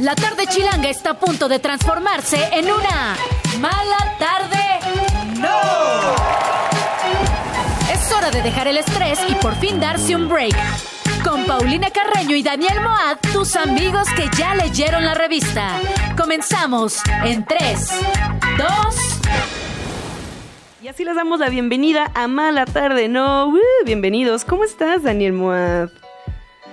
La tarde chilanga está a punto de transformarse en una mala tarde. ¡No! Es hora de dejar el estrés y por fin darse un break. Con Paulina Carreño y Daniel Moad, tus amigos que ya leyeron la revista. Comenzamos en 3, 2, y así les damos la bienvenida a Mala Tarde, ¿no? Uh, bienvenidos. ¿Cómo estás, Daniel Moab?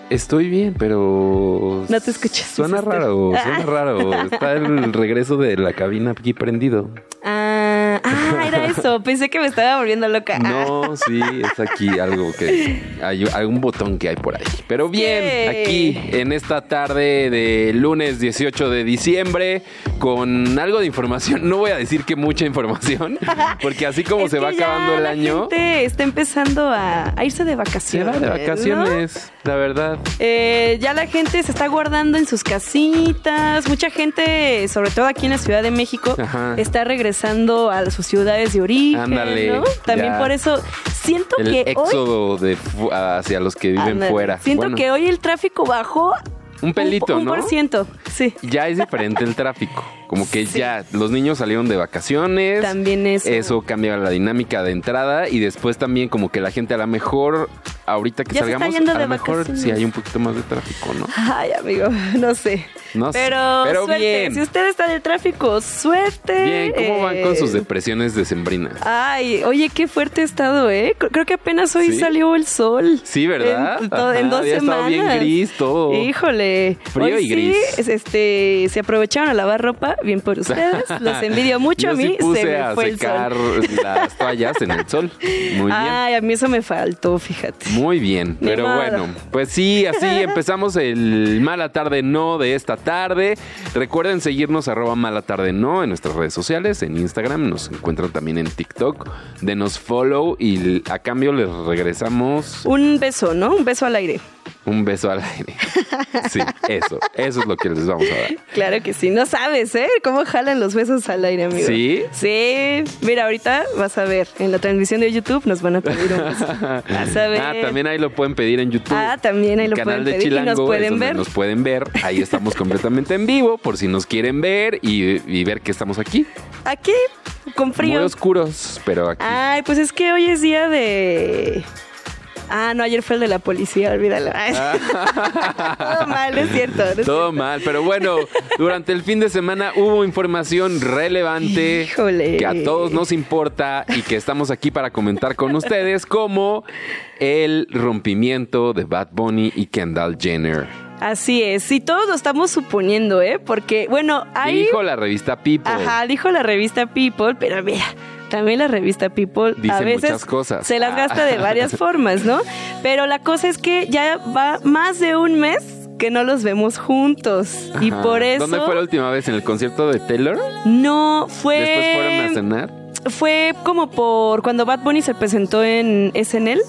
Estoy bien, pero. No te escuchas. Suena raro, suena raro. Está el regreso de la cabina aquí prendido. Ah, ah, era eso. Pensé que me estaba volviendo loca. No, sí, es aquí algo que. Hay algún botón que hay por ahí. Pero bien, aquí en esta tarde de lunes 18 de diciembre, con algo de información. No voy a decir que mucha información, porque así como se va acabando el año. Gente está empezando a, irse de vacaciones. Se va de vacaciones, la verdad. Eh, ya la gente se está guardando en sus casitas. Mucha gente, sobre todo aquí en la Ciudad de México, está regresando a sus ciudades de origen. Ándale. También por eso siento que éxodo de hacia los que viven fuera. Siento que hoy el tráfico bajó un pelito, ¿no? Un por ciento, sí. Ya es diferente el tráfico. Como que ya los niños salieron de vacaciones. También eso. Eso cambia la dinámica de entrada y después también como que la gente a lo mejor ahorita que salgamos a lo mejor sí hay un poquito más de tráfico, ¿no? Ay, amigo, no sé. No pero, pero suerte. Bien. Si usted está en el tráfico, suerte. Bien, ¿cómo van con sus eh, depresiones decembrinas? Ay, oye, qué fuerte estado, ¿eh? Creo que apenas hoy salió el sol. Sí, ¿verdad? En, dos semanas. bien gris todo. Híjole. Frío y gris. Sí, este, se aprovecharon a lavar ropa bien por ustedes. Los envidio mucho. a mí se me fue secar el sol. las toallas en el sol. Muy bien. Ay, a mí eso me faltó, fíjate. Muy bien. pero bueno, pues sí, así empezamos el Mala Tarde No de esta tarde. Recuerden seguirnos arroba Mala Tarde No en nuestras redes sociales, en Instagram. Nos encuentran también en TikTok. Denos follow y a cambio les regresamos. Un beso, ¿no? Un beso al aire. Un beso al aire. Sí, eso. Eso es lo que les vamos a dar. Claro que sí. No sabes, ¿eh? Cómo jalan los besos al aire, amigo. ¿Sí? Sí. Mira, ahorita vas a ver. En la transmisión de YouTube nos van a pedir un beso. Vas a ver. Ah, también ahí lo pueden pedir en YouTube. Ah, también ahí lo pueden pedir. Chilango, y nos pueden ver. Nos pueden ver. Ahí estamos completamente en vivo por si nos quieren ver y, y ver que estamos aquí. Aquí, con frío. Muy oscuros, pero aquí. Ay, pues es que hoy es día de Ah, no, ayer fue el de la policía, olvídalo. Todo mal, es cierto. Todo mal, pero bueno, durante el fin de semana hubo información relevante que a todos nos importa y que estamos aquí para comentar con ustedes, como el rompimiento de Bad Bunny y Kendall Jenner. Así es, y todos lo estamos suponiendo, ¿eh? Porque, bueno, ahí... Dijo la revista People. Ajá, dijo la revista People, pero mira, también la revista People a veces cosas. se las gasta de varias formas, ¿no? Pero la cosa es que ya va más de un mes que no los vemos juntos. Y por eso. ¿Dónde fue la última vez? ¿En el concierto de Taylor? No, fue. ¿Después fueron a cenar? Fue como por cuando Bad Bunny se presentó en SNL.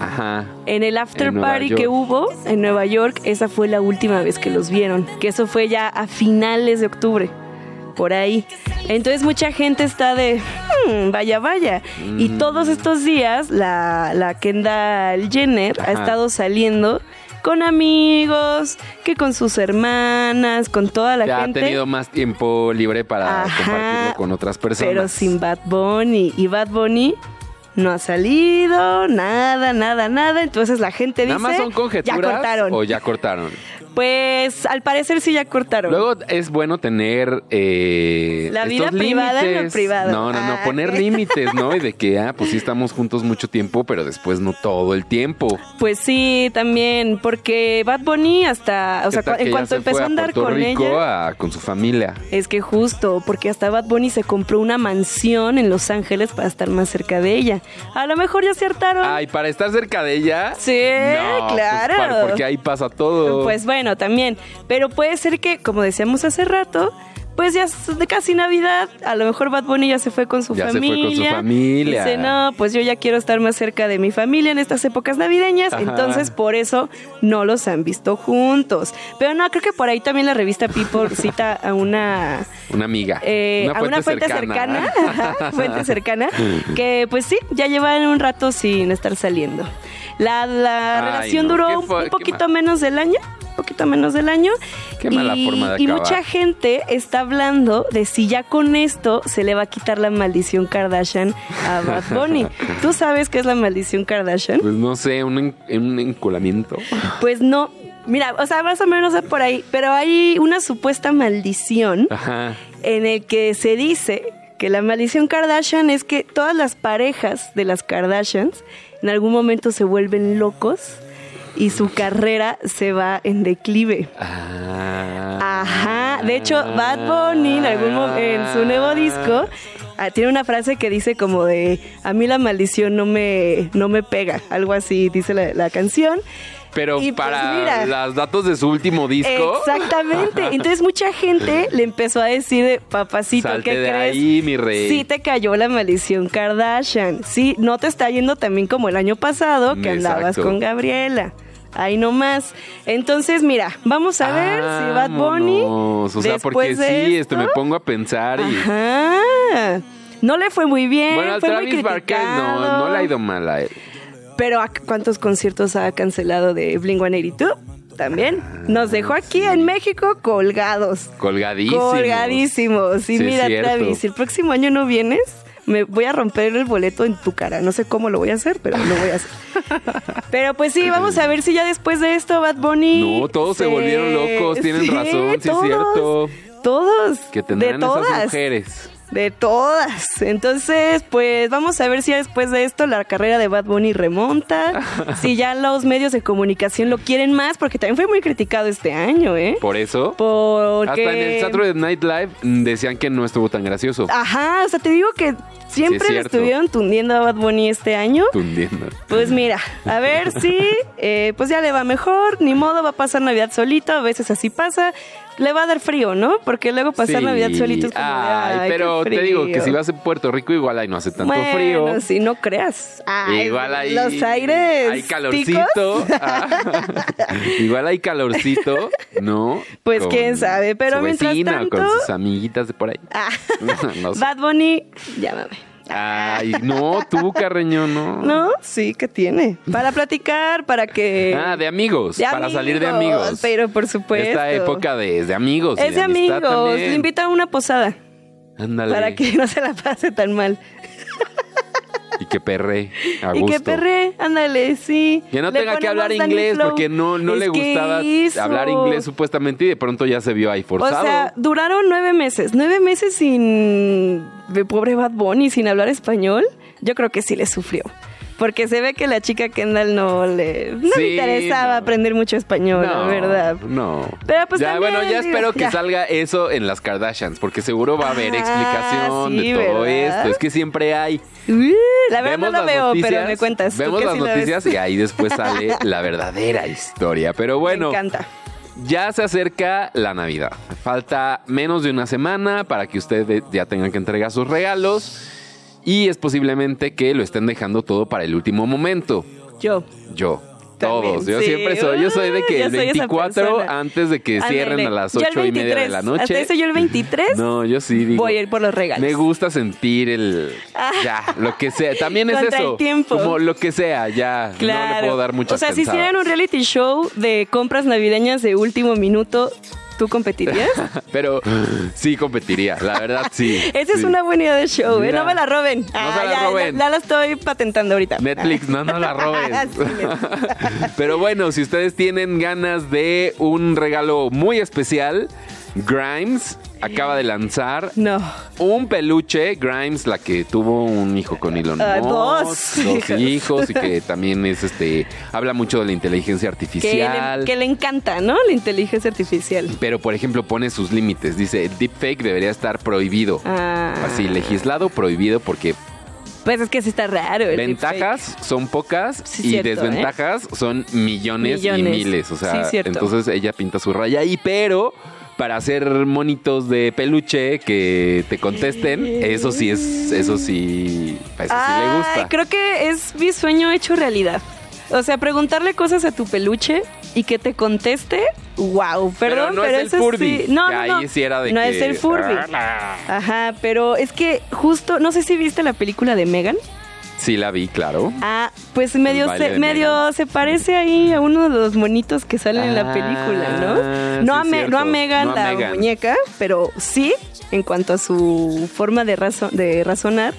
Ajá. En el after party que hubo en Nueva York, esa fue la última vez que los vieron. Que eso fue ya a finales de octubre por ahí. Entonces mucha gente está de, hmm, vaya, vaya. Y mm. todos estos días la, la Kendall Jenner ha estado saliendo con amigos, que con sus hermanas, con toda la gente. Ha tenido más tiempo libre para compartirlo con otras personas. Pero sin Bad Bunny. Y Bad Bunny no ha salido, nada, nada, nada. Entonces la gente dice, ¿Nada más son conjeturas ya cortaron. o ya cortaron? Pues al parecer sí ya cortaron. Luego es bueno tener eh, la vida privada en lo privado. No, no, no, ah, poner límites, ¿no? Y de que, ah, pues sí estamos juntos mucho tiempo, pero después no todo el tiempo. Pues sí, también, porque Bad Bunny hasta, o sea, en cuanto empezó a andar con ella, con su familia. Es que justo, porque hasta Bad Bunny se compró una mansión en Los Ángeles para estar más cerca de ella. A lo mejor ya acertaron. Ay, para estar cerca de ella. Sí, pues, claro. porque ahí pasa todo. Pues bueno bueno, también. Pero puede ser que, como decíamos hace rato, pues ya es de casi Navidad, a lo mejor Bad Bunny ya se fue con su ya familia. Se fue con su familia. Dice, no, pues yo ya quiero estar más cerca de mi familia en estas épocas navideñas, entonces por eso no los han visto juntos. Pero no, creo que por ahí también la revista People cita a una... Una amiga. Eh, a una fuente cercana, fuente cercana, que pues sí, ya llevan un rato sin estar saliendo. La, relación duró un, poquito menos del año poquito menos del año. Qué mala y, forma de y acabar. mucha gente está hablando de si ya con esto se le va a quitar la maldición Kardashian a Bad Bunny. ¿Tú sabes qué es la maldición Kardashian? Pues no sé, un, un enculamiento. Pues no. Mira, o sea, más o menos es por ahí, pero hay una supuesta maldición Ajá. en el que se dice que la maldición Kardashian es que todas las parejas de las Kardashians en algún momento se vuelven locos y su carrera se va en declive. Ah. Ajá, de hecho Bad Bunny en algún en su nuevo disco ah, tiene una frase que dice como de a mí la maldición no me no me pega, algo así dice la, la canción. Pero Y pues para los datos de su último disco. Exactamente. Entonces mucha gente le empezó a decir, de, papacito, Salte ¿qué de crees? ahí, mi rey. Sí te cayó la maldición Kardashian. Sí, no te está yendo también como el año pasado que andabas Exacto. con Gabriela. Ahí nomás. Entonces, mira, vamos a ver si Bad Bunny. O sea, porque de sí, este, me esto- pongo a pensar y. Ajá. No le fue muy bien. Bueno, fue muy Travis Barker no, criticado. no le ha ido mal a él. Pero ¿a ¿cuántos conciertos ha cancelado de Blink 182? También. Nos dejó aquí en México colgados. Colgadísimo. Colgadísimos. Y Sí, mira. Travis, si el próximo año no vienes, me voy a romper el boleto en tu cara. No sé cómo lo voy a hacer, pero lo voy a hacer. pero pues sí, vamos a ver si ya después de esto Bad Bunny. No, todos se volvieron locos, tienen razón, sí es cierto. Todos. Que de tendrán esas todas. mujeres. De todas. Entonces, pues vamos a ver si después de esto la carrera de Bad Bunny remonta. si ya los medios de comunicación lo quieren más, porque también fue muy criticado este año, ¿eh? Por eso. Porque... Hasta en el Saturday Night Live mm, decían que no estuvo tan gracioso. Ajá, o sea, te digo que siempre Sí, es estuvieron tundiendo a Bad Bunny este año. Tundiendo. Pues mira, a ver si, eh, pues ya le va mejor, ni modo, va a pasar Navidad solito, a veces así pasa. Le va a dar frío, ¿no? Porque luego pasar Sí. Navidad solito es como Ay, "Ay, pero te digo que frío". si vas a Puerto Rico, igual ahí no hace tanto bueno, frío. si no creas. Ay, Igual ahí Los aires. Hay calorcito. Ah. Igual hay calorcito, ¿no? Pues, Con quién sabe, pero su mientras vecina o con tanto- sus amiguitas de por ahí. Ah, No sé. Bad Bunny, llámame. Ay, no, tú, Carreño, no. ¿No? Sí, que tiene. Para platicar, para que. Ah, de amigos, De para salir de amigos. Pero por supuesto. Esta época de, de amigos. Es de amigos. también. Le invita a una posada. Ándale. Para que no se la pase tan mal. Y que perre a Y gusto. que perre, ándale, sí. Que no Le tenga que hablar inglés Flow. porque no, no Es le gustaba hablar inglés supuestamente y de pronto ya se vio ahí O forzado. sea, duraron nueve meses. Nueve meses sin. de pobre Bad Bunny, sin hablar español. Yo creo que sí le sufrió. Porque se ve que la chica Kendall no le. No Sí, le interesaba no. aprender mucho español, la verdad. No. Pero pues ya, también, bueno, ya digo, espero que ya. salga eso en las Kardashians, porque seguro va a haber Ah, explicación sí, de todo ¿verdad? esto. Es que siempre hay. Uh, la verdad no Vemos lo las veo, noticias, pero me cuentas. Vemos las sí la noticias y ahí después sale la verdadera historia. Pero bueno, Me encanta. ya se acerca la Navidad. Falta menos de una semana para que ustedes ya tengan que entregar sus regalos. Y es posiblemente que lo estén dejando todo para el último momento. Yo. Yo. También, Todos. Yo sí. siempre soy. Yo soy de que el soy esa 24 persona. antes de que cierren a las Yo el 8 y media de 23. la noche. Hasta eso yo el 23 No, yo sí digo. voy a ir por los regalos. Me gusta sentir el. Ah. Ya, lo que sea. También es eso. el tiempo. Como lo que sea, ya. Claro. No le puedo dar muchas O sea, si hicieran un reality show de compras navideñas de último minuto, ¿tú competirías? Pero sí competiría, la verdad sí. Esa es una buena idea de show, ¿eh? No me la roben. No se la ya, roben. Ya, ya la estoy patentando ahorita. Netflix, no, no la Netflix. Pero bueno, si ustedes tienen ganas de un regalo muy especial, Grimes acaba de lanzar No. un peluche. Grimes, la que tuvo un hijo con Elon Ah, Musk, dos dos hijos. y que también es este habla mucho de la inteligencia Que artificial. le, que le encanta, ¿no? La inteligencia artificial. Pero, por ejemplo, pone sus límites. Dice, el deepfake debería estar prohibido. Ah. Así, legislado, prohibido, porque Pues es que sí está raro. el ventajas son pocas Sí, y cierto, ¿eh? desventajas son millones, Millones. y miles. O sea, Sí, entonces ella pinta su raya ahí, pero para hacer monitos de peluche que te contesten, eso sí es, eso sí, eso sí le gusta. creo que es mi sueño hecho realidad. O sea, preguntarle cosas a tu peluche y que te conteste, wow, Pero perdón, no pero es el Furby, sí. No, que no, ahí no. sí era de no que- es el Furby. Ajá, pero es que justo, no sé si viste la película de Megan. Sí, la vi, claro. Ah, pues medio, se, medio se parece ahí a uno de los monitos que salen en la Ah, película, ¿no? sí, No, a, Me- no a Megan, No a la muñeca, pero sí en cuanto a su forma de, razo- de razonar.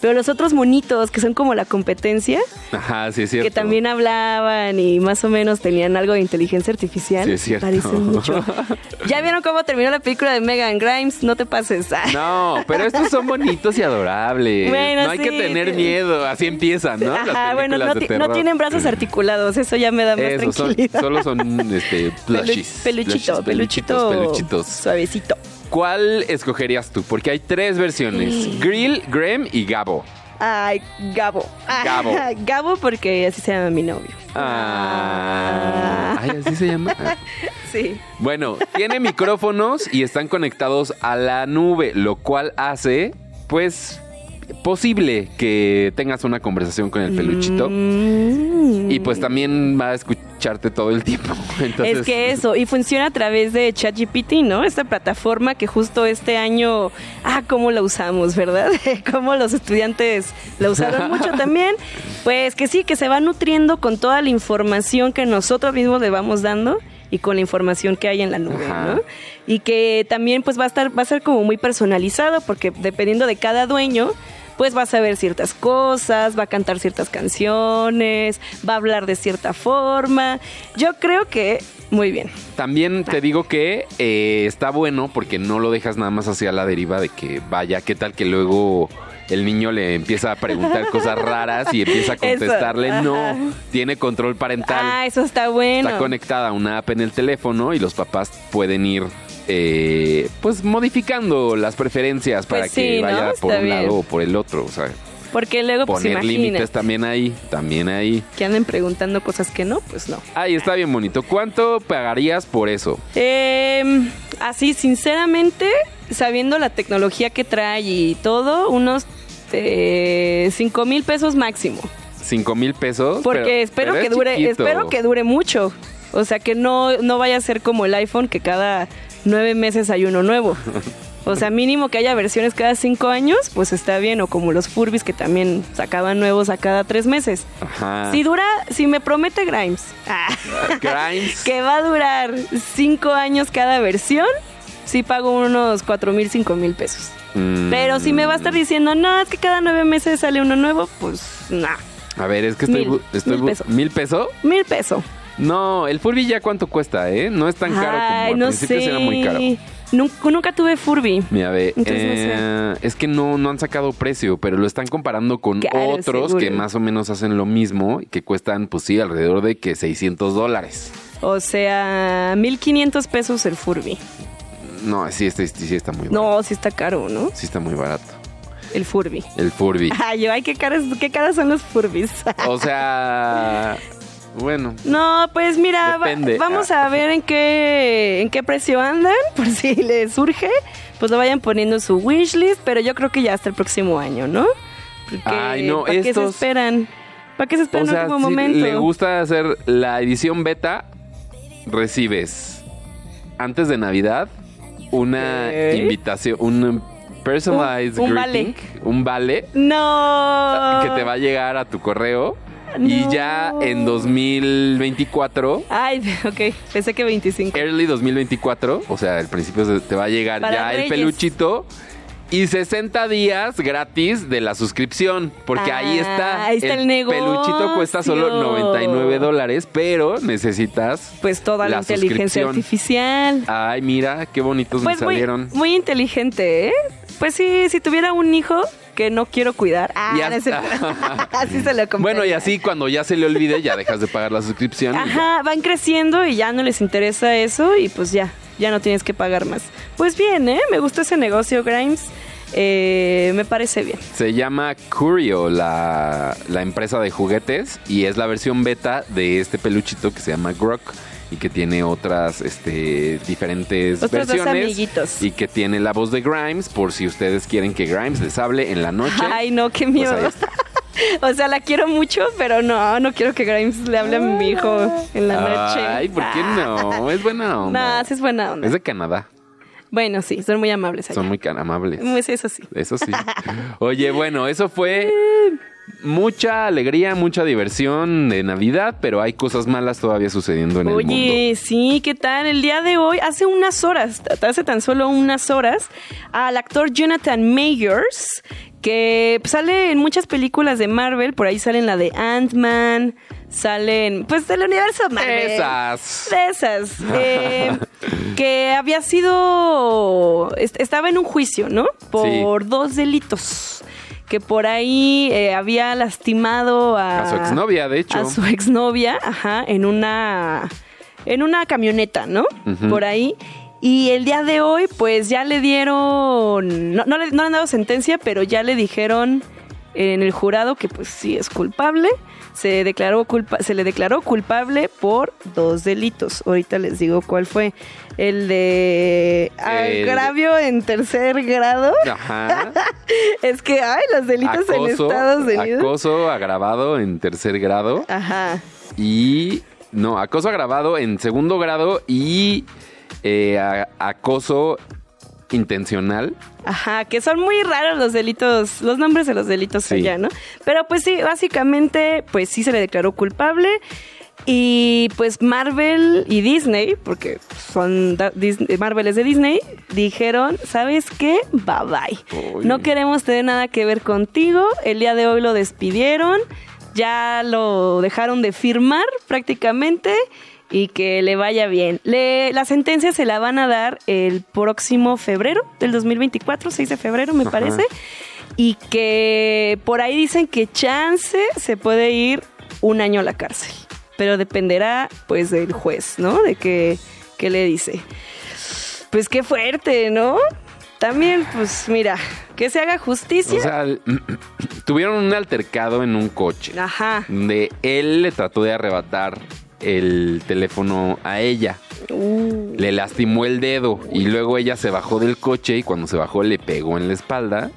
Pero los otros monitos, que son como la competencia, Ajá, sí es cierto. que también hablaban y más o menos tenían algo de inteligencia artificial. Sí, es cierto. Parecen mucho. ¿Ya vieron cómo terminó la película de Megan Grimes? No te pases. No, pero estos son bonitos y adorables. Bueno, no hay que tener sí. miedo. Así empiezan, ¿no? Ajá, bueno, no, no tienen brazos articulados, eso ya me da más Eso, son- tranquilidad. solo son este, plushies. Pelu- peluchito, peluchito, peluchitos. Suavecito. ¿Cuál escogerías tú? Porque hay tres versiones: Grill, Grem y Gabo. Ay, Gabo. Ah, Gabo. Gabo porque así se llama mi novio. Ah, ay, así se llama. Ah. Sí. Bueno, tiene micrófonos y están conectados a la nube, lo cual hace, pues, posible que tengas una conversación con el peluchito. Mm. Y pues también va a escucharte todo el tiempo. Entonces, es que eso, y funciona a través de ChatGPT, ¿no? Esta plataforma que justo este año, ah, cómo la usamos, ¿verdad? cómo los estudiantes la usaron mucho también. Pues que sí, que se va nutriendo con toda la información que nosotros mismos le vamos dando y con la información que hay en la nube, Ajá. ¿no? Y que también pues va a estar, va a ser como muy personalizado, porque dependiendo de cada dueño, pues va a saber ciertas cosas, va a cantar ciertas canciones, va a hablar de cierta forma. Yo creo que muy bien. También te digo que eh, está bueno porque no lo dejas nada más hacia la deriva de que vaya, ¿qué tal que luego el niño le empieza a preguntar cosas raras y empieza a contestarle? No, tiene control parental. Ah, eso está bueno. Está conectada a una app en el teléfono y los papás pueden ir eh, pues modificando las preferencias para Pues que sí, ¿no? vaya por Está un bien. lado o por el otro. O sea, Porque luego pues poner límites también ahí, también ahí. que anden preguntando cosas que no, pues no. Ahí está bien bonito. ¿Cuánto pagarías por eso? Eh, así, sinceramente, sabiendo la tecnología que trae y todo, unos eh, 5 mil pesos máximo. ¿Cinco mil pesos? Porque Pero- espero pero que es dure, chiquito. espero que dure mucho. O sea que no, no vaya a ser como el iPhone que cada nueve meses hay uno nuevo. O sea, mínimo que haya versiones cada cinco años, pues está bien. O como los Furbis que también sacaban nuevos a cada tres meses. Ajá. Si dura, si me promete Grimes ah, Grimes. que va a durar cinco años cada versión, sí pago unos cuatro mil, cinco mil pesos. Mm. Pero si me va a estar diciendo, no, es que cada nueve meses sale uno nuevo, pues no. A ver, es que estoy... Mil. estoy Mil pesos. ¿Mil pesos? Mil pesos. No, el Furby ya cuánto cuesta, ¿eh? No es tan caro como al no principio sé. era muy caro. Nunca, nunca tuve Furby. Mira, ve, Entonces, no eh, es que no, no han sacado precio, pero lo están comparando con Claro, otros seguro. que más o menos hacen lo mismo y que cuestan, pues sí, alrededor de que 600 dólares. O sea, 1500 pesos el Furby. No, sí, este, sí está muy barato. No, sí está caro, ¿no? Sí está muy barato. El Furby. El Furby. Ay, yo, ay, qué caras, qué caras son los Furbis. O sea, bueno. No, pues mira, va- vamos a ver en qué en qué precio andan, por si les surge, pues lo vayan poniendo en su wishlist, pero yo creo que ya hasta el próximo año, ¿no? Porque, Ay, no, ¿para qué se estos- esperan? ¿Para qué se O esperan en sea, si momento? le gusta hacer la edición beta, recibes antes de Navidad una invitación, un personalized Un- un greeting, un vale No. que te va a llegar a tu correo y ya en 2024 Ay, ok, pensé que 25. early 2024, o sea, al principio se- te va a llegar Para ya el peluchito y 60 días gratis de la suscripción, porque ahí Ah, está. ahí está el peluchito cuesta solo negocio. 99 dólares, pero necesitas. Pues toda la, la inteligencia artificial. Ay, mira, qué bonitos Pues me muy, salieron. muy inteligente, ¿eh? Pues sí, si tuviera un hijo que no quiero cuidar. Ah, es cierto. así se lo compraría. Bueno, y así cuando ya se le olvide, ya dejas de pagar la suscripción. y. Ajá, van creciendo y ya no les interesa eso y pues ya, ya no tienes que pagar más. Pues bien, ¿eh? Me gusta ese negocio, Grimes. Eh, me parece bien. Se llama Curio, la, la empresa de juguetes, y es la versión beta de este peluchito que se llama Grok y que tiene otras este, diferentes Otros versiones. Y que tiene la voz de Grimes, por si ustedes quieren que Grimes les hable en la noche. Ay, no, qué Pues miedo. o sea, la quiero mucho, pero no, no quiero que Grimes le hable a mi hijo en la noche. Ay, ¿por qué no? Es buena onda. No, sí es buena onda. Es de Canadá. Bueno, sí, son muy amables allá. Son muy amables. Pues eso sí. Eso sí. Oye, bueno, eso fue mucha alegría, mucha diversión de Navidad, pero hay cosas malas todavía sucediendo en el mundo. Oye, sí, ¿qué tal? El día de hoy, hace unas horas, hace tan solo unas horas, al actor Jonathan Mayers, que sale en muchas películas de Marvel, por ahí salen la de Ant-Man, salen, pues del universo Marvel. Esas. De esas. eh, que había sido, est- estaba en un juicio, ¿no? Por dos delitos. Que por ahí eh, había lastimado a... A su exnovia, de hecho. A su exnovia, ajá, en una, en una camioneta, ¿no? Por ahí. Y el día de hoy, pues ya le dieron, no, no le, no le han dado sentencia, pero ya le dijeron en el jurado que pues sí es culpable. Se, declaró culpa, se le declaró culpable por dos delitos. Ahorita les digo cuál fue. El de El- agravio en tercer grado. Ajá. Es que, ay, los delitos en Estados Unidos. acoso agravado en tercer grado Ajá. y no, acoso agravado en segundo grado y eh, a- acoso intencional. Ajá, que son muy raros los delitos, los nombres de los delitos Sí. allá, ¿no? Pero pues sí, básicamente, pues sí se le declaró culpable. Y pues Marvel y Disney, porque son da- Dis- Marvel es de Disney, dijeron, ¿sabes qué? Bye bye. No queremos tener nada que ver contigo. El día de hoy lo despidieron. Ya lo dejaron de firmar prácticamente y que le vaya bien. Le- la sentencia se la van a dar el próximo febrero del 2024, 6 de febrero me Ajá. parece. Y que por ahí dicen que chance se puede ir un año a la cárcel. Pero dependerá pues del juez, ¿no? De que, que le dice. Pues qué fuerte, ¿no? También, pues mira, que se haga justicia. O sea, tuvieron un altercado en un coche. Ajá. Donde él le trató de arrebatar el teléfono a ella. Uh, Le lastimó el dedo y luego ella se bajó del coche y cuando se bajó le pegó en la espalda.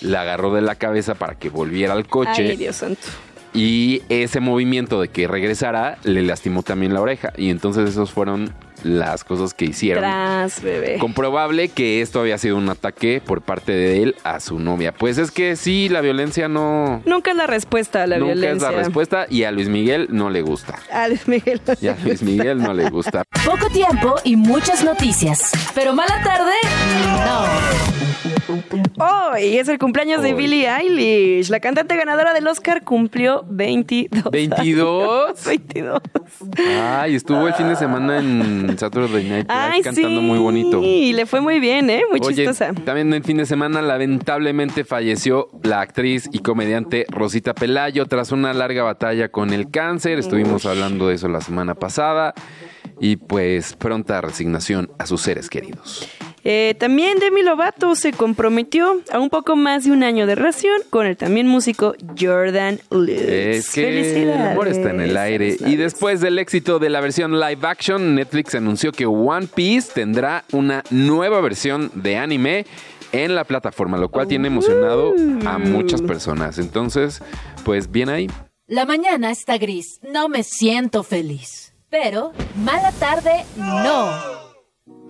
La agarró de la cabeza para que volviera al coche. Ay, Dios santo. Y ese movimiento de que regresara le lastimó también la oreja. Y entonces esos fueron las cosas que hicieron. Tras, bebé. Comprobable que esto había sido un ataque por parte de él a su novia. Pues es que sí, la violencia no... Nunca es la respuesta a la nunca violencia. es la respuesta y a Luis Miguel no le gusta. A Luis Miguel. Y a Luis Miguel no le gusta. Poco tiempo y muchas noticias. Pero mala tarde, no. Hoy es el cumpleaños de. Billie Eilish. La cantante ganadora del Oscar cumplió 22. ¿22? 22. Ay, estuvo el fin de semana en Saturday Night Ay, cantando sí. muy bonito. Y le fue muy bien, ¿eh? Muy Oye, chistosa. también el fin de semana lamentablemente falleció la actriz y comediante Rosita Pelayo tras una larga batalla con el cáncer. Estuvimos hablando de eso la semana pasada. Y pues pronta resignación a sus seres queridos. Eh, también Demi Lovato se comprometió a un poco más de un año de relación con el también músico Jordan Lewis. Es que el amor está en el aire. Y Felicidades. después del éxito de la versión live action, Netflix anunció que One Piece tendrá una nueva versión de anime en la plataforma, lo cual tiene emocionado a muchas personas. Entonces, pues bien ahí. La mañana está gris. No me siento feliz. Pero mala tarde, no.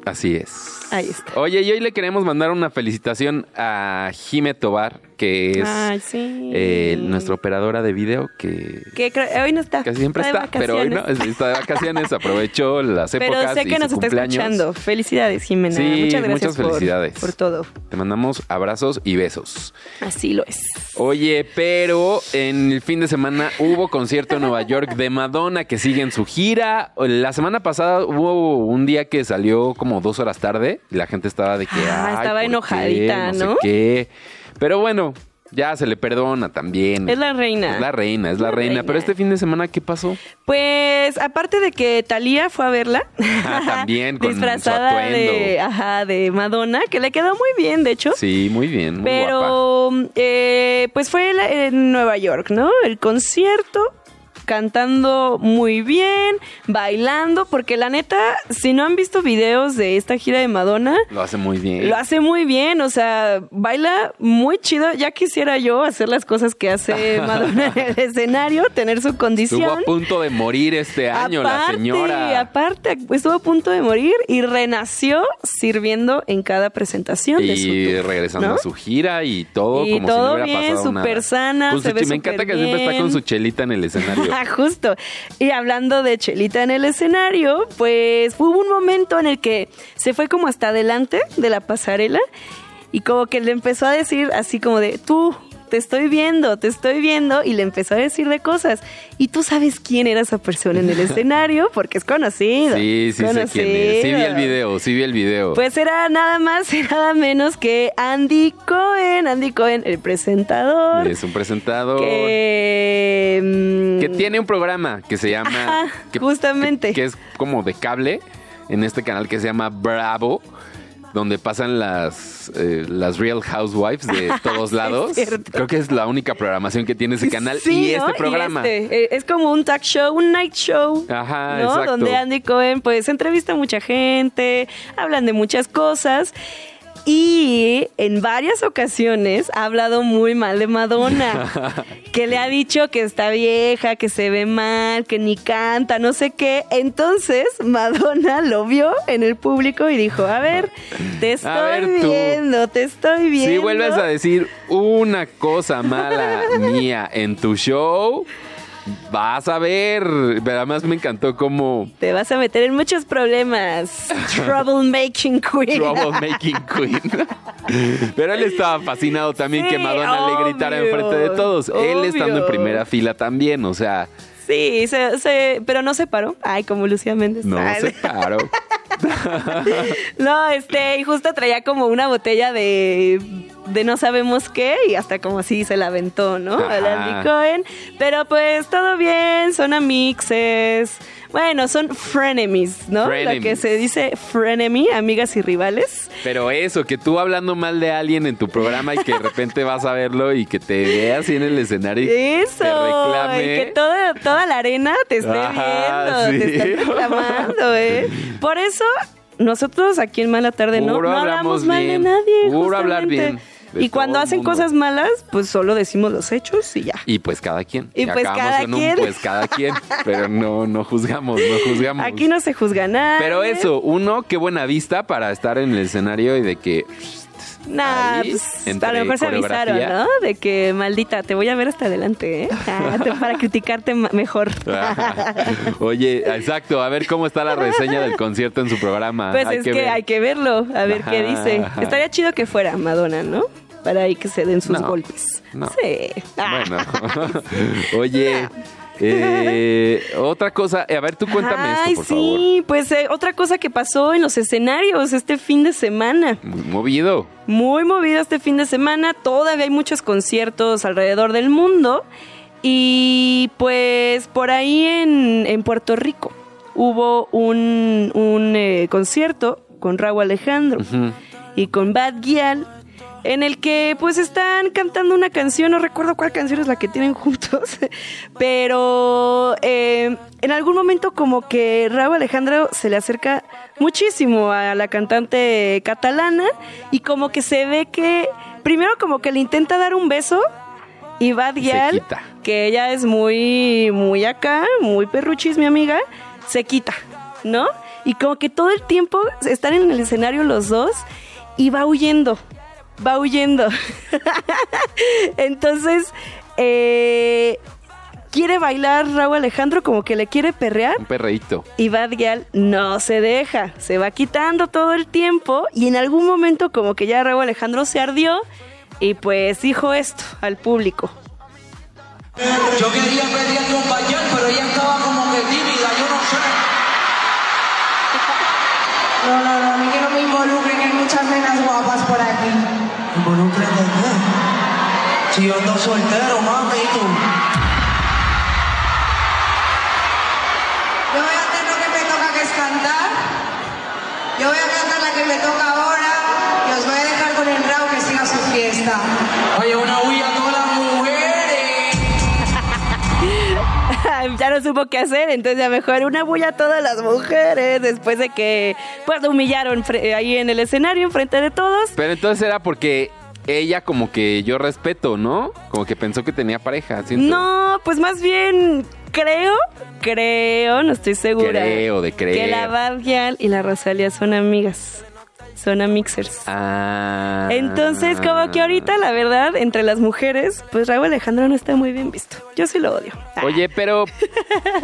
Así es. Ahí está. Oye, y hoy le queremos mandar una felicitación a Jime Tobar, que es Ay, sí. eh, nuestra operadora de video, que Que hoy no está. casi siempre está, pero hoy no, está de vacaciones, aprovechó las épocas Pero sé que nos está escuchando. Felicidades, Jimena. Sí, muchas gracias muchas felicidades. Por, todo. Te mandamos abrazos y besos. Así lo es. Oye, pero en el fin de semana hubo concierto en Nueva York de Madonna que sigue en su gira. La semana pasada hubo un día que salió como dos horas tarde y la gente estaba de que Ah, "Ay, estaba enojadita, sé ¿no? qué. Pero bueno, ya se le perdona también. Es la reina. Es la reina, es la, La reina. reina. Pero este fin de semana, ¿qué pasó? Pues, aparte de que Talía fue a verla. Ah, también con su disfrazada atuendo. de, ajá, de Madonna, que le quedó muy bien, de hecho. Sí, muy bien, muy guapa. Pero, eh, pues fue en Nueva York, ¿no? El concierto cantando muy bien, bailando, porque la neta, si no han visto videos de esta gira de Madonna, lo hace muy bien. Lo hace muy bien, o sea, baila muy chido. Ya quisiera yo hacer las cosas que hace Madonna en el escenario, tener su condición. Estuvo a punto de morir este año la señora. Aparte, estuvo a punto de morir y renació sirviendo en cada presentación y de su regresando a su gira y todo y como todo si no bien, súper sana. se ve me encanta que siempre está con su chelita en el escenario. Justo. Y hablando de chelita en el escenario, pues hubo un momento en el que se fue como hasta adelante de la pasarela y como que le empezó a decir así como de, tú, te estoy viendo, te estoy viendo, y le empezó a decir de cosas. Y tú sabes quién era esa persona en el escenario, porque es conocido. Sí, sí sé quién es. Sí vi el video, sí vi el video. Pues era nada más y nada menos que Andy Cohen. Andy Cohen, el presentador. Es un presentador. Que, mm, que tiene un programa que se llama... justamente. que es como de cable en este canal que se llama Bravo donde pasan las, eh, las Real Housewives de todos lados. Creo que es la única programación que tiene ese canal y este programa. Este, eh, es como un talk show, un night show. Ajá, ¿no? Donde Andy Cohen pues entrevista a mucha gente, hablan de muchas cosas y en varias ocasiones ha hablado muy mal de Madonna. que le ha dicho que está vieja, que se ve mal, que ni canta, no sé qué. Entonces Madonna lo vio en el público y dijo, a ver, te estoy viendo, te estoy viendo. Si vuelves a decir una cosa mala mía en tu show, Vas a ver. Además me encantó cómo... Te vas a meter en muchos problemas. Troublemaking Queen. Troublemaking Queen. Pero él estaba fascinado también que Madonna le gritara enfrente de todos. Él estando en primera fila también, o sea... Sí, se, pero no se paró. Ay, como Lucía Méndez. No se paró. no, este, y justo traía como una botella de, de no sabemos qué y hasta como si se la aventó, ¿no? A Andy Cohen. Pero pues todo bien, son amixes. Bueno, son frenemies, ¿no? Lo que se dice frenemy, amigas y rivales. Pero eso, que tú hablando mal de alguien en tu programa y que de repente vas a verlo y que te veas así en el escenario y eso, te reclame. que toda, toda la arena te esté viendo, te esté reclamando, ¿eh? Por eso nosotros aquí en Mala Tarde no, no hablamos mal de nadie. Puro hablar bien y cuando hacen cosas malas, pues solo decimos los hechos y ya. Y pues cada quien. Y, pues cada quien. pues cada quien. Pero no, no juzgamos, no juzgamos. Aquí no se juzga nada. Pero eso, uno, qué buena vista para estar en el escenario y de que Nah, pues a lo mejor se avisaron, ¿no? De que maldita, te voy a ver hasta adelante, ¿eh? Ah, para criticarte mejor. Oye, exacto, a ver cómo está la reseña del concierto en su programa. Pues es que, hay que verlo, a ver qué dice. Estaría chido que fuera Madonna, ¿no? Para ahí que se den sus golpes. Sí. Bueno. Oye. Eh, otra cosa, a ver, tú cuéntame esto, por sí, pues eh, otra cosa que pasó en los escenarios este fin de semana. Muy movido. Muy movido este fin de semana. Todavía hay muchos conciertos alrededor del mundo. Y pues por ahí en, Puerto Rico hubo un, un eh, concierto con Raúl Alejandro y con Bad Gyal en el que pues están cantando una canción, no recuerdo cuál canción es la que tienen juntos, pero eh, en algún momento como que Raúl Alejandro se le acerca muchísimo a la cantante catalana y como que se ve que primero como que le intenta dar un beso y Bad Gyal, que ella es muy, muy acá, muy perruchis, mi amiga, se quita, ¿no? Y como que todo el tiempo están en el escenario los dos y va huyendo va huyendo. Entonces, eh, quiere bailar Raúl Alejandro como que le quiere perrear. Un perreíto. Y Bad Gyal no se deja, se va quitando todo el tiempo y en algún momento como que ya Raúl Alejandro se ardió y pues dijo esto al público. Yo quería pedirle un bañal, pero ella estaba como que tímida, yo no sé. No, no, no, a mí que no me involucren, hay muchas nenas guapas por aquí. Si yo ando soltero, mami, ¿y tú? Yo voy a hacer lo que me toca, que es cantar. Yo voy a cantar la que me toca ahora y os voy a dejar con el Raúl que siga su fiesta. Oye, una no supo qué hacer, entonces ya mejor una bulla a todas las mujeres después de que pues lo humillaron ahí en el escenario enfrente de todos. Pero entonces era porque ella como que yo respeto, ¿no? Como que pensó que tenía pareja. No, pues más bien creo, creo, no estoy segura. Creo, de creer. Que la Bad y la Rosalía son amigas. Son amixers. Ah. Entonces, como que ahorita, la verdad, entre las mujeres, pues Raúl Alejandro no está muy bien visto. Yo sí lo odio. Oye, pero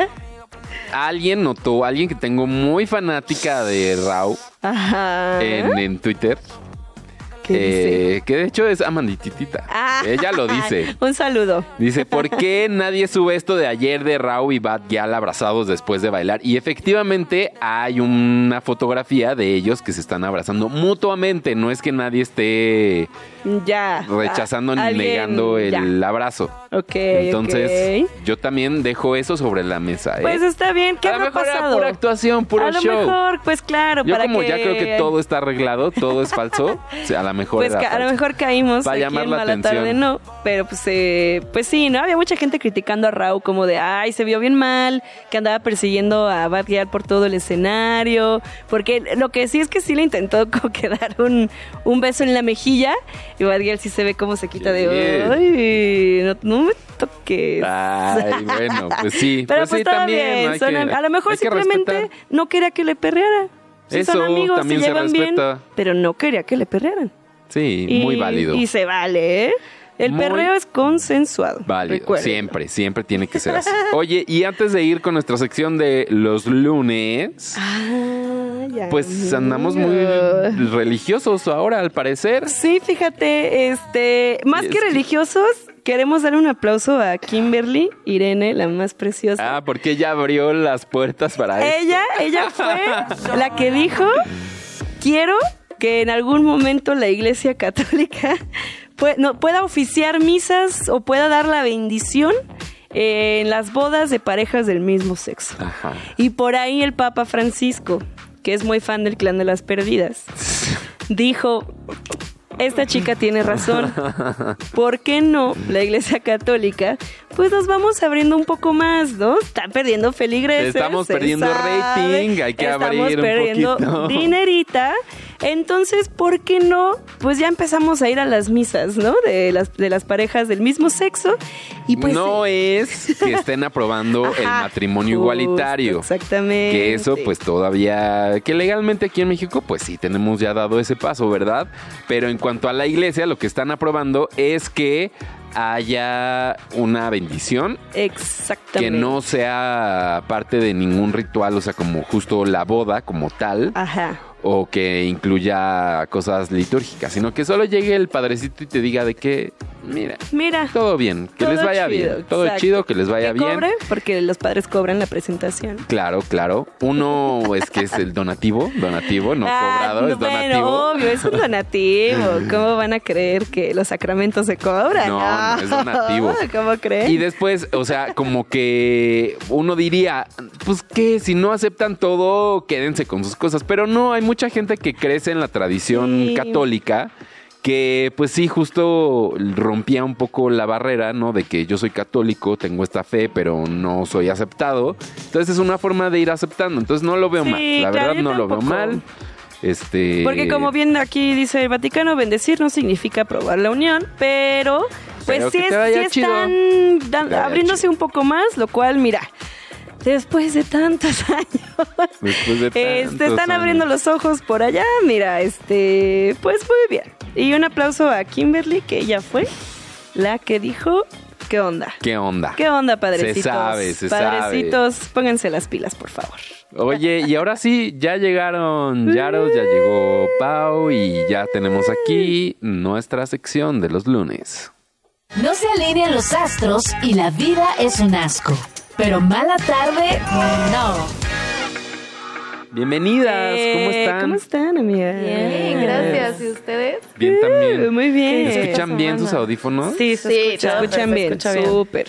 alguien notó, alguien que tengo muy fanática de Raúl En, en Twitter, eh, que de hecho es Amandititita. Ah. Ella lo dice. Un saludo. Dice, ¿por qué nadie sube esto de ayer de Rao y Bad Gyal abrazados después de bailar? Y efectivamente hay una fotografía de ellos que se están abrazando mutuamente. No es que nadie esté ya rechazando ni negando el abrazo. Ok. Entonces, yo también dejo eso sobre la mesa. ¿eh? Pues está bien. ¿Qué a lo mejor era pura actuación, puro a show. A lo mejor, pues claro. Yo como ya creo que todo está arreglado, todo es falso. a lo mejor pues a lo mejor caímos Para llamar la atención. tarde, no. Pero pues, eh, pues sí, ¿no? Había mucha gente criticando a Raúl como de, ay, se vio bien mal, que andaba persiguiendo a Bad por todo el escenario. Porque lo que sí es que sí le intentó como que dar un, un beso en la mejilla. Y Bad sí se ve cómo se quita de, ay, no, toques. Ay, bueno, pues sí. Pero pues, pues sí, también. a lo mejor simplemente no quería que le perreara. Eso son amigos, también se llevan bien, pero no quería que le perrearan. Sí, muy válido. Y se vale, ¿eh? El perreo es consensuado. Válido, siempre, siempre tiene que ser así. Oye, y antes de ir con nuestra sección de los lunes, ah, pues andamos muy religiosos ahora, al parecer. Sí, fíjate, este, más que religiosos, queremos dar un aplauso a Kimberly Irene, la más preciosa. Ah, porque ella abrió las puertas para ella, Ella fue la que dijo, quiero que en algún momento la Iglesia Católica pueda oficiar misas o pueda dar la bendición en las bodas de parejas del mismo sexo. Y por ahí el Papa Francisco, que es muy fan del clan de las perdidas, dijo, esta chica tiene razón. ¿Por qué no la Iglesia Católica? Pues nos vamos abriendo un poco más, ¿no? Está perdiendo feligreses. Estamos perdiendo rating, hay que abrir un perdiendo dinerita. Entonces, ¿por qué no? Pues ya empezamos a ir a las misas, ¿no? De las, de las parejas del mismo sexo. Y pues, no es que estén aprobando el matrimonio igualitario. Exactamente. Que eso, pues todavía, que legalmente aquí en México, pues sí, tenemos ya dado ese paso, ¿verdad? Pero en cuanto a la iglesia, lo que están aprobando es que haya una bendición. Exactamente. Que no sea parte de ningún ritual, o sea, como justo la boda como tal. Ajá o que incluya cosas litúrgicas, sino que solo llegue el padrecito y te diga de que, mira, mira, todo bien, que les vaya bien, todo chido, que les vaya bien. Cobre porque los padres cobran la presentación. Claro, claro. Uno es que es el donativo, donativo, no ah, cobrado, es donativo. obvio, es un donativo. ¿Cómo van a creer que los sacramentos se cobran? No, no, es donativo. ¿Cómo creen? Y después, o sea, como que uno diría, pues que si no aceptan todo, quédense con sus cosas, pero no hay mucha gente que crece en la tradición católica que pues sí, justo rompía un poco la barrera, ¿no? De que yo soy católico, tengo esta fe, pero no soy aceptado. Entonces es una forma de ir aceptando. Entonces no lo veo mal. La verdad no lo veo mal. Este... Porque como bien aquí dice el Vaticano, bendecir no significa aprobar la unión, pero pues sí, están abriéndose un poco más, lo cual, mira, después de tantos años. Después de este, están abriendo los ojos por allá, mira, este, pues muy bien. Y un aplauso a Kimberly, que ella fue la que dijo, ¿qué onda? ¿Qué onda? ¿Qué onda, padrecitos? Se sabe, se Padrecitos, pónganse las pilas, por favor. Oye, y ahora sí, ya llegaron Yaros, ya llegó Pau y ya tenemos aquí nuestra sección de los lunes. No se alinean los astros y la vida es un asco. Pero mala tarde, no. Bienvenidas, ¿cómo eh, están? ¿Cómo están, amigas? Bien, gracias. ¿Y ustedes? Bien también. muy bien. ¿Se escuchan bien sus audífonos? Sí, se, escuchan bien. Súper.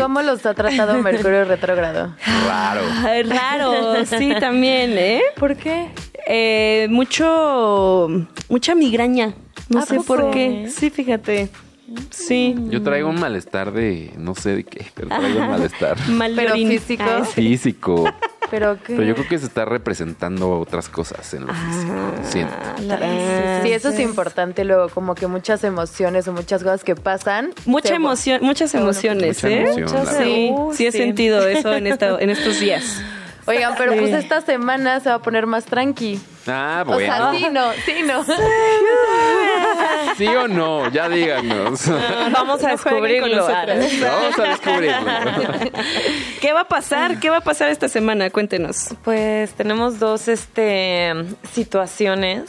¿Cómo los ha tratado Mercurio retrógrado? Raro. raro, sí, también, ¿eh? ¿Por qué? Eh, mucho, mucha migraña. No sé por qué. Sí, fíjate. Sí. Yo traigo un malestar de, no sé de qué, pero traigo un malestar Mal Pero físico. Ah, sí. físico. Pero que... Pero yo creo que se está representando otras cosas en lo físico. Siento. Sí, eso es importante luego, como que muchas emociones o muchas cosas que pasan. Mucha emoción, muchas emociones, Mucha ¿eh? emoción, sí, sí he sentido eso en, esta, en estos días. Oigan, pero pues esta semana se va a poner más tranqui. Ah, O sea, bueno. sí, no, sí, no. ¿Sí o no? Ya díganos. Vamos a descubrirlo. Vamos a descubrirlo. ¿Qué va a pasar? ¿Qué va a pasar esta semana? Cuéntenos. Pues tenemos dos este, situaciones.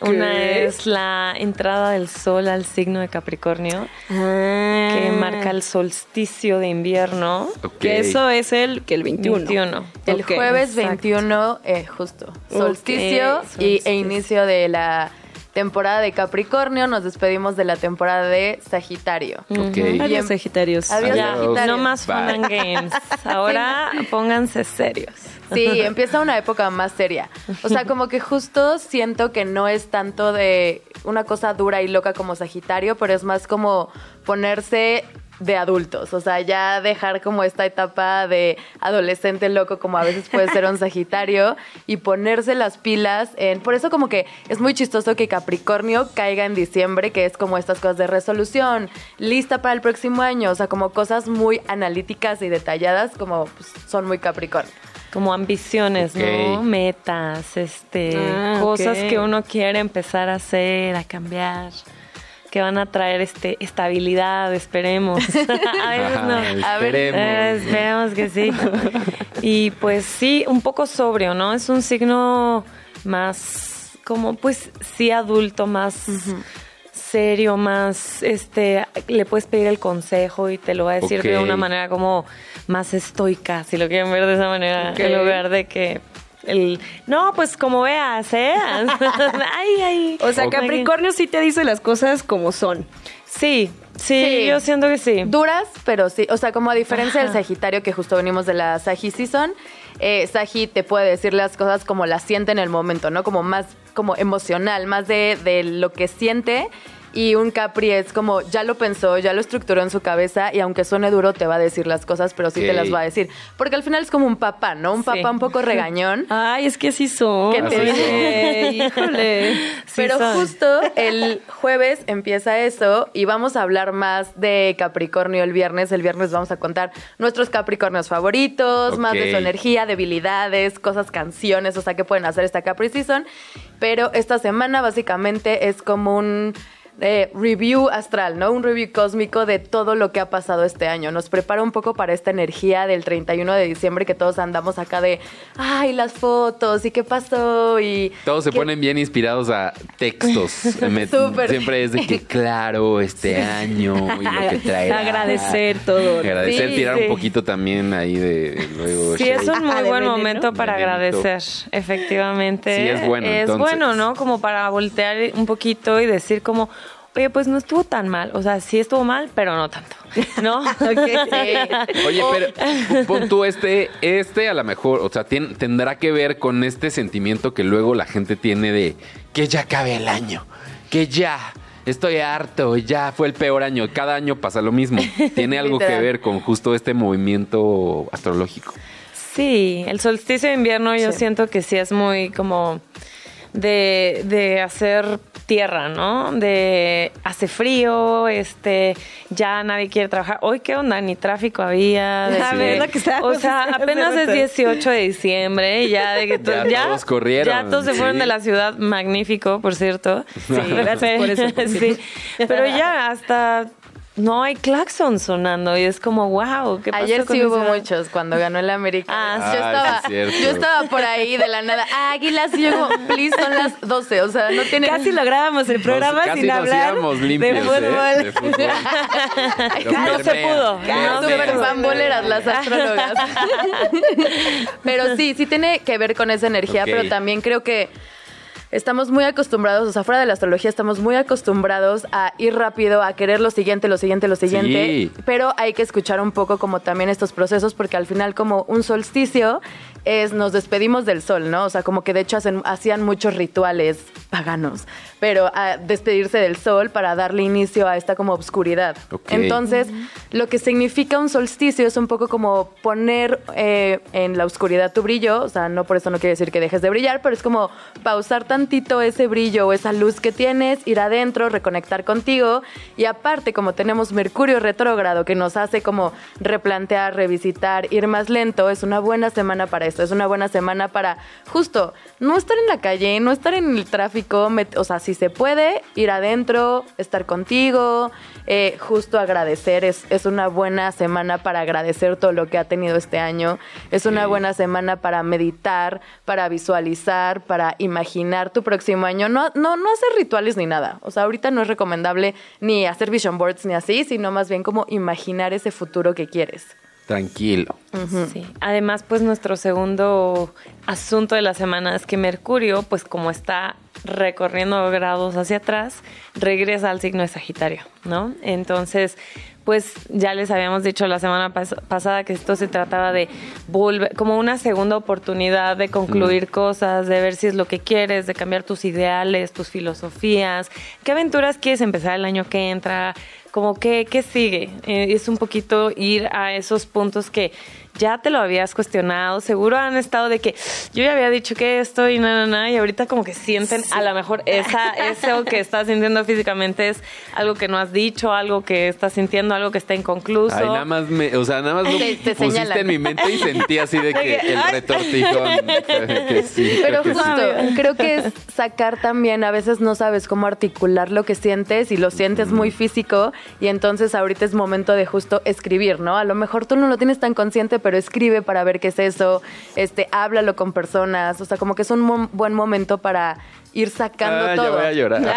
Una ¿Qué? es la entrada del sol al signo de Capricornio, que marca el solsticio de invierno. Que eso es el que el 21. 21. El jueves exacto. 21, eh, justo, solsticio y, e inicio de la temporada de Capricornio. Nos despedimos de la temporada de Sagitario. Ok. Bien. Adiós, Sagitarios. Adiós, Adiós. Sagitario. No más fun and games. Ahora pónganse serios. Sí, empieza una época más seria. O sea, como que justo siento que no es tanto de una cosa dura y loca como Sagitario, pero es más como ponerse de adultos, o sea, ya dejar como esta etapa de adolescente loco como a veces puede ser un Sagitario y ponerse las pilas en por eso como que es muy chistoso que Capricornio caiga en diciembre, que es como estas cosas de resolución, lista para el próximo año, o sea, como cosas muy analíticas y detalladas como pues, son muy Capricornio. Como ambiciones. ¿no? Metas, este, Ah, cosas que uno quiere empezar a hacer, a cambiar, que van a traer este estabilidad, esperemos. a veces no. Ajá, A ver, esperemos. Eh, esperemos que sí. Y pues sí, un poco sobrio, ¿no? Es un signo más como pues sí adulto, más serio, más este le puedes pedir el consejo y te lo va a decir de una manera como más estoica, si lo quieren ver de esa manera, en lugar de que el no, pues como veas, ¿eh? ay, ay. O sea. Capricornio sí te dice las cosas como son. Sí, sí, Sí. yo siento que sí. Duras, pero sí. O sea, como a diferencia del. Sagitario, que justo venimos de la Sagi Season, eh, Sagi te puede decir las cosas como las siente en el momento, ¿no? Como más como emocional, más de, de lo que siente. Y un Capri es como, ya lo pensó, ya lo estructuró en su cabeza y aunque suene duro te va a decir las cosas, pero sí te las va a decir. Porque al final es como un papá, ¿no? Un Sí. papá un poco regañón. Ay, es que así son. ¿Qué te híjole. Sí Pero son. justo el jueves empieza eso y vamos a hablar más de Capricornio el viernes. El viernes vamos a contar nuestros Capricornios favoritos, más de su energía, debilidades, cosas, canciones, o sea, que pueden hacer esta Capri Season. Pero esta semana básicamente es como un eh, review astral, ¿no? Un review cósmico de todo lo que ha pasado este año. Nos prepara un poco para esta energía del 31 de diciembre que todos andamos acá de, ay, las fotos y qué pasó y... Todos se qué- ponen bien inspirados a textos. Me- Súper. Siempre es de que, claro, este año y lo que trae. Agradecer todo. Agradecer, Sí, tirar sí. un poquito también ahí de luego. Sí, es un muy buen momento para agradecer, efectivamente. Sí, es bueno, Es entonces. bueno, ¿no? Como para voltear un poquito y decir como, oye, pues no estuvo tan mal. O sea, sí estuvo mal, pero no tanto, ¿no? Oye, pero pon tú este, este a lo mejor, o sea, tendrá que ver con este sentimiento que luego la gente tiene de que ya acabe el año, que ya. Estoy harto, ya fue el peor año. Cada año pasa lo mismo. Tiene algo que ver con justo este movimiento astrológico. Sí, el solsticio de invierno yo Sí. siento que sí es muy como de, de hacer tierra, ¿no? De hace frío, este, ya nadie quiere trabajar. Hoy qué onda, ni tráfico había. de A que- ver, lo que o sea, apenas es rato. 18 de diciembre, ya de que to- Ya todos corrieron, Ya todos se fueron sí. de la ciudad, magnífico, por cierto. Sí, gracias por eso. por sí, pero ya hasta no hay claxon sonando y es como, wow, ¿qué pasó Ayer con sí hubo muchos cuando ganó el América. Ah, yo, estaba, Ah, es yo estaba por ahí de la nada. Águilas, y yo como, please, son las 12. O sea, no tiene. Casi lográbamos el programa Nos- casi sin nos hablar íbamos de limpios, ¿eh? fútbol. De fútbol. No se pudo. No se Súper pudo. pamboleras las astrólogas. pero sí, sí tiene que ver con esa energía, pero también creo que estamos muy acostumbrados, o sea, fuera de la astrología, estamos muy acostumbrados a ir rápido, a querer lo siguiente, lo siguiente, lo siguiente. Sí. Pero hay que escuchar un poco como también estos procesos, porque al final, como un solsticio, es nos despedimos del sol, ¿no? O sea, como que de hecho hacen, hacían muchos rituales paganos, pero a despedirse del sol para darle inicio a esta como obscuridad. Entonces, lo que significa un solsticio es un poco como poner eh, en la oscuridad tu brillo, o sea, no por eso no quiere decir que dejes de brillar, pero es como pausar tantito ese brillo o esa luz que tienes, ir adentro, reconectar contigo y aparte como tenemos Mercurio retrógrado que nos hace como replantear, revisitar, ir más lento, es una buena semana para esto, es una buena semana para justo no estar en la calle, no estar en el tráfico, o sea, si se puede, ir adentro, estar contigo, eh, justo agradecer, es, es una buena semana para agradecer todo lo que ha tenido este año, es una Sí. buena semana para meditar, para visualizar, para imaginar tu próximo año, no, no, no hacer rituales ni nada, o sea, ahorita no es recomendable ni hacer vision boards ni así, sino más bien como imaginar ese futuro que quieres. Tranquilo. Sí. Además, pues nuestro segundo asunto de la semana es que Mercurio, pues como está recorriendo grados hacia atrás, regresa al signo de Sagitario, ¿no? Entonces, pues ya les habíamos dicho la semana pas- pasada que esto se trataba de volver, como una segunda oportunidad de concluir cosas, de ver si es lo que quieres, de cambiar tus ideales, tus filosofías, qué aventuras quieres empezar el año que entra, como que, ¿qué sigue? Eh, es un poquito ir a esos puntos que ya te lo habías cuestionado, seguro han estado de que yo ya había dicho que esto y nada, nada, y ahorita como que sienten a lo mejor esa, eso que estás sintiendo físicamente es algo que no has dicho, algo que estás sintiendo, algo que está inconcluso. Ay, nada más me, o sea, nada más lo Te- te pusiste señalan. en mi mente y sentí así de que el retortijón. que sí, Pero creo que sí. justo, creo que es sacar también, a veces no sabes cómo articular lo que sientes y lo sientes muy físico y entonces ahorita es momento de justo escribir, ¿no? A lo mejor tú no lo tienes tan consciente, pero escribe para ver qué es eso, este, háblalo con personas, o sea, como que es un buen momento para ir sacando Ah, ya todo. voy a llorar.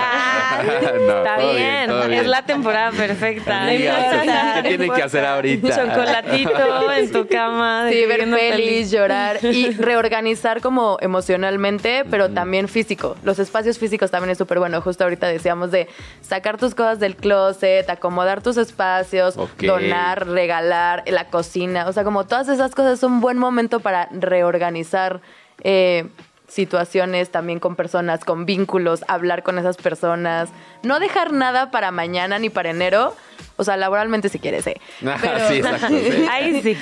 No, está todo bien, todo es la temporada perfecta. Amiga, ¿qué no tiene que hacer ahorita? Chocolatito en tu cama. Sí, ver pelis, llorar y reorganizar como emocionalmente, pero también físico. Los espacios físicos también es súper bueno. Justo ahorita decíamos de sacar tus cosas del closet, acomodar tus espacios, donar, regalar, la cocina. O sea, como todas esas cosas es un buen momento para reorganizar. eh, situaciones también con personas, con vínculos, hablar con esas personas, no dejar nada para mañana ni para enero, o sea, laboralmente si quieres, ¿eh? Ah, sí, exacto, sí. Ahí sí.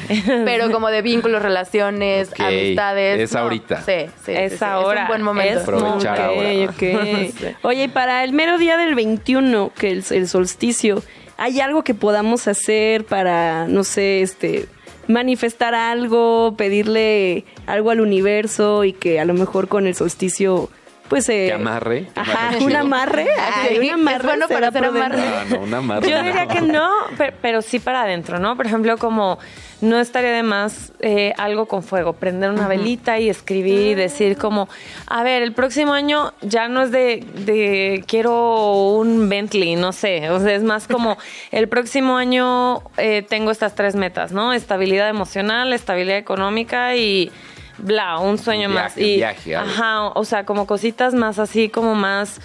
pero como de vínculos, relaciones, amistades. es ahorita. Sí, sí. Es sí, ahora, Es un buen momento. es Aprovechar Ok, ahora. ok. Oye, y para el mero día del 21, que el, el solsticio, ¿hay algo que podamos hacer para, no sé, este manifestar algo, pedirle algo al universo y que a lo mejor con el solsticio pues eh, Que amarre. Ajá, un amarre. Ay, un es amarre bueno para hacer amarre. Ah, no. Yo diría que no, pero, pero sí para adentro, ¿no? Por ejemplo, como no estaría de más eh, algo con fuego, prender una velita y escribir y decir como, a ver, el próximo año ya no es de, de quiero un Bentley, no sé, o sea, es más como el próximo año eh, tengo estas tres metas, ¿no? Estabilidad emocional, estabilidad económica y bla, un sueño Un más. viaje, Y, viaje, ajá, o sea, como cositas más así, como más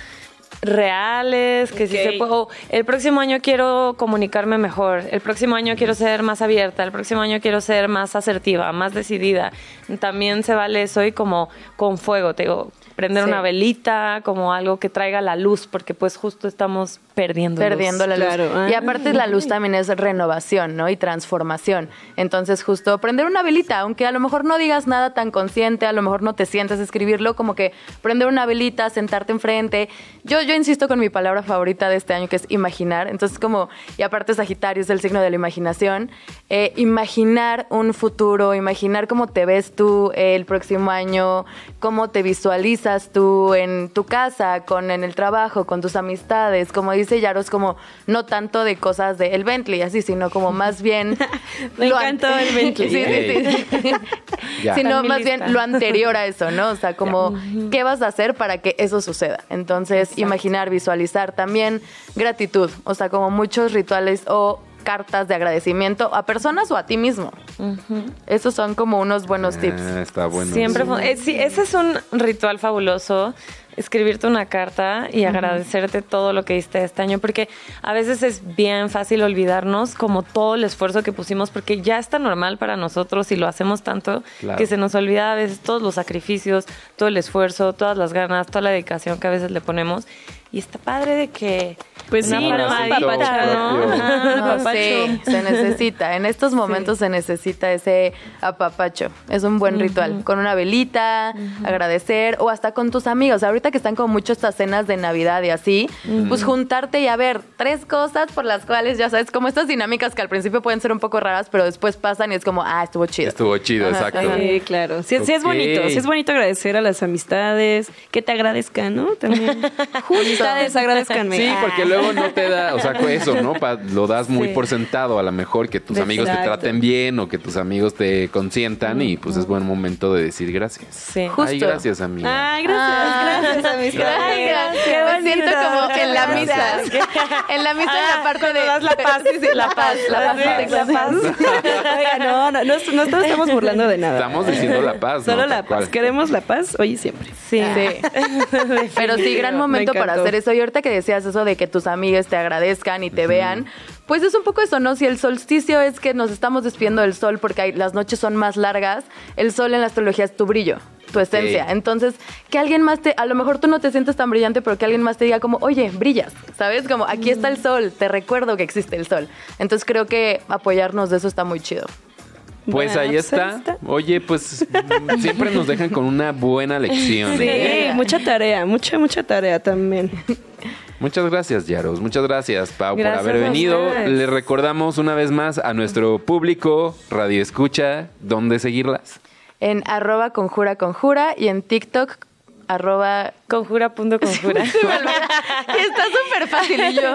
reales, que si se puede. el próximo año quiero comunicarme mejor. El próximo año quiero ser más abierta. El próximo año quiero ser más asertiva, más decidida. También se vale eso y como con fuego, te digo, prender Sí. una velita, como algo que traiga la luz, porque pues justo estamos perdiendo. luz. perdiendo la luz. Claro. Y Ah. aparte la luz también es renovación, ¿no? Y transformación. Entonces, justo prender una velita, aunque a lo mejor no digas nada tan consciente, a lo mejor no te sientes a escribirlo, como que prender una velita, sentarte enfrente. Yo, yo insisto con mi palabra favorita de este año, que es imaginar. Entonces, como, y aparte Sagitario es el signo de la imaginación, eh, imaginar un futuro, imaginar cómo te ves tú eh, el próximo año, cómo te visualizas tú en tu casa, con en el trabajo, con tus amistades, como dice Yaros, como no tanto de cosas de el Bentley, así, sino como más bien... Me lo encantó el Bentley. Sí, sí, sí. Sino más lista. bien lo anterior a eso, ¿no? O sea, como qué vas a hacer para que eso suceda. Entonces, imaginar, visualizar también gratitud, o sea, como muchos rituales o cartas de agradecimiento a personas o a ti mismo. Esos son como unos buenos tips. Ah, está bueno. Siempre eh, sí, ese es un ritual fabuloso. escribirte una carta y agradecerte todo lo que hiciste este año, porque a veces es bien fácil olvidarnos como todo el esfuerzo que pusimos, porque ya está normal para nosotros y lo hacemos tanto Claro. que se nos olvida a veces todos los sacrificios, todo el esfuerzo, todas las ganas, toda la dedicación que a veces le ponemos. Y está padre de que... Pues una sí, ¿no? ¿no? No, Apapacho. sí, se necesita. En estos momentos se necesita ese apapacho. Es un buen ritual. Con una velita, agradecer, o hasta con tus amigos. Ahorita que están como mucho estas cenas de Navidad y así, pues juntarte y a ver tres cosas por las cuales, ya sabes, como estas dinámicas que al principio pueden ser un poco raras, pero después pasan y es como, ah, estuvo chido. Estuvo chido, Ajá, exacto. Sí, claro. Sí, sí es bonito. Sí es bonito agradecer a las amistades. Que te agradezcan, ¿no? También. Agradezcanme. Sí, porque luego no te da, o sea, eso, ¿no? Pa- lo das muy Sí. por sentado, a lo mejor que tus amigos te traten bien o que tus amigos te consientan y pues es buen momento de decir gracias. Sí. Justo. Ay, gracias, amiga. Ay, gracias, Ah. gracias, amistades. Ay, gracias. Qué Me siento como en la misa. En la misa en la parte de das la paz. Sí, sí, la paz, la paz. La paz. Oiga, no, no, no, no no estamos burlando de nada. Estamos diciendo la paz, ¿no? Solo la paz. Queremos la paz hoy y siempre. Sí. Sí. Pero sí, gran momento Me para. Hacer eso. Y ahorita que decías eso de que tus amigas te agradezcan y te vean, pues es un poco eso, ¿no? Si el solsticio es que nos estamos despidiendo del sol porque hay- las noches son más largas, el sol en la astrología es tu brillo, tu esencia. Entonces, que alguien más te, a lo mejor tú no te sientes tan brillante, pero que alguien más te diga como, oye, brillas, ¿sabes? Como, aquí está el sol, te recuerdo que existe el sol. Entonces creo que apoyarnos de eso está muy chido. Pues Bueno, ahí pues está. ahí está. Oye, pues mm, siempre nos dejan con una buena lección. Sí, ¿eh? mucha tarea, mucha, mucha tarea también. Muchas gracias, Yaros. Muchas gracias, Pau, Gracias por haber venido. Les recordamos una vez más a nuestro público, Radio Escucha, dónde seguirlas. En arroba conjura conjura y en TikTok arroba Conjura punto conjura. está súper fácil y yo.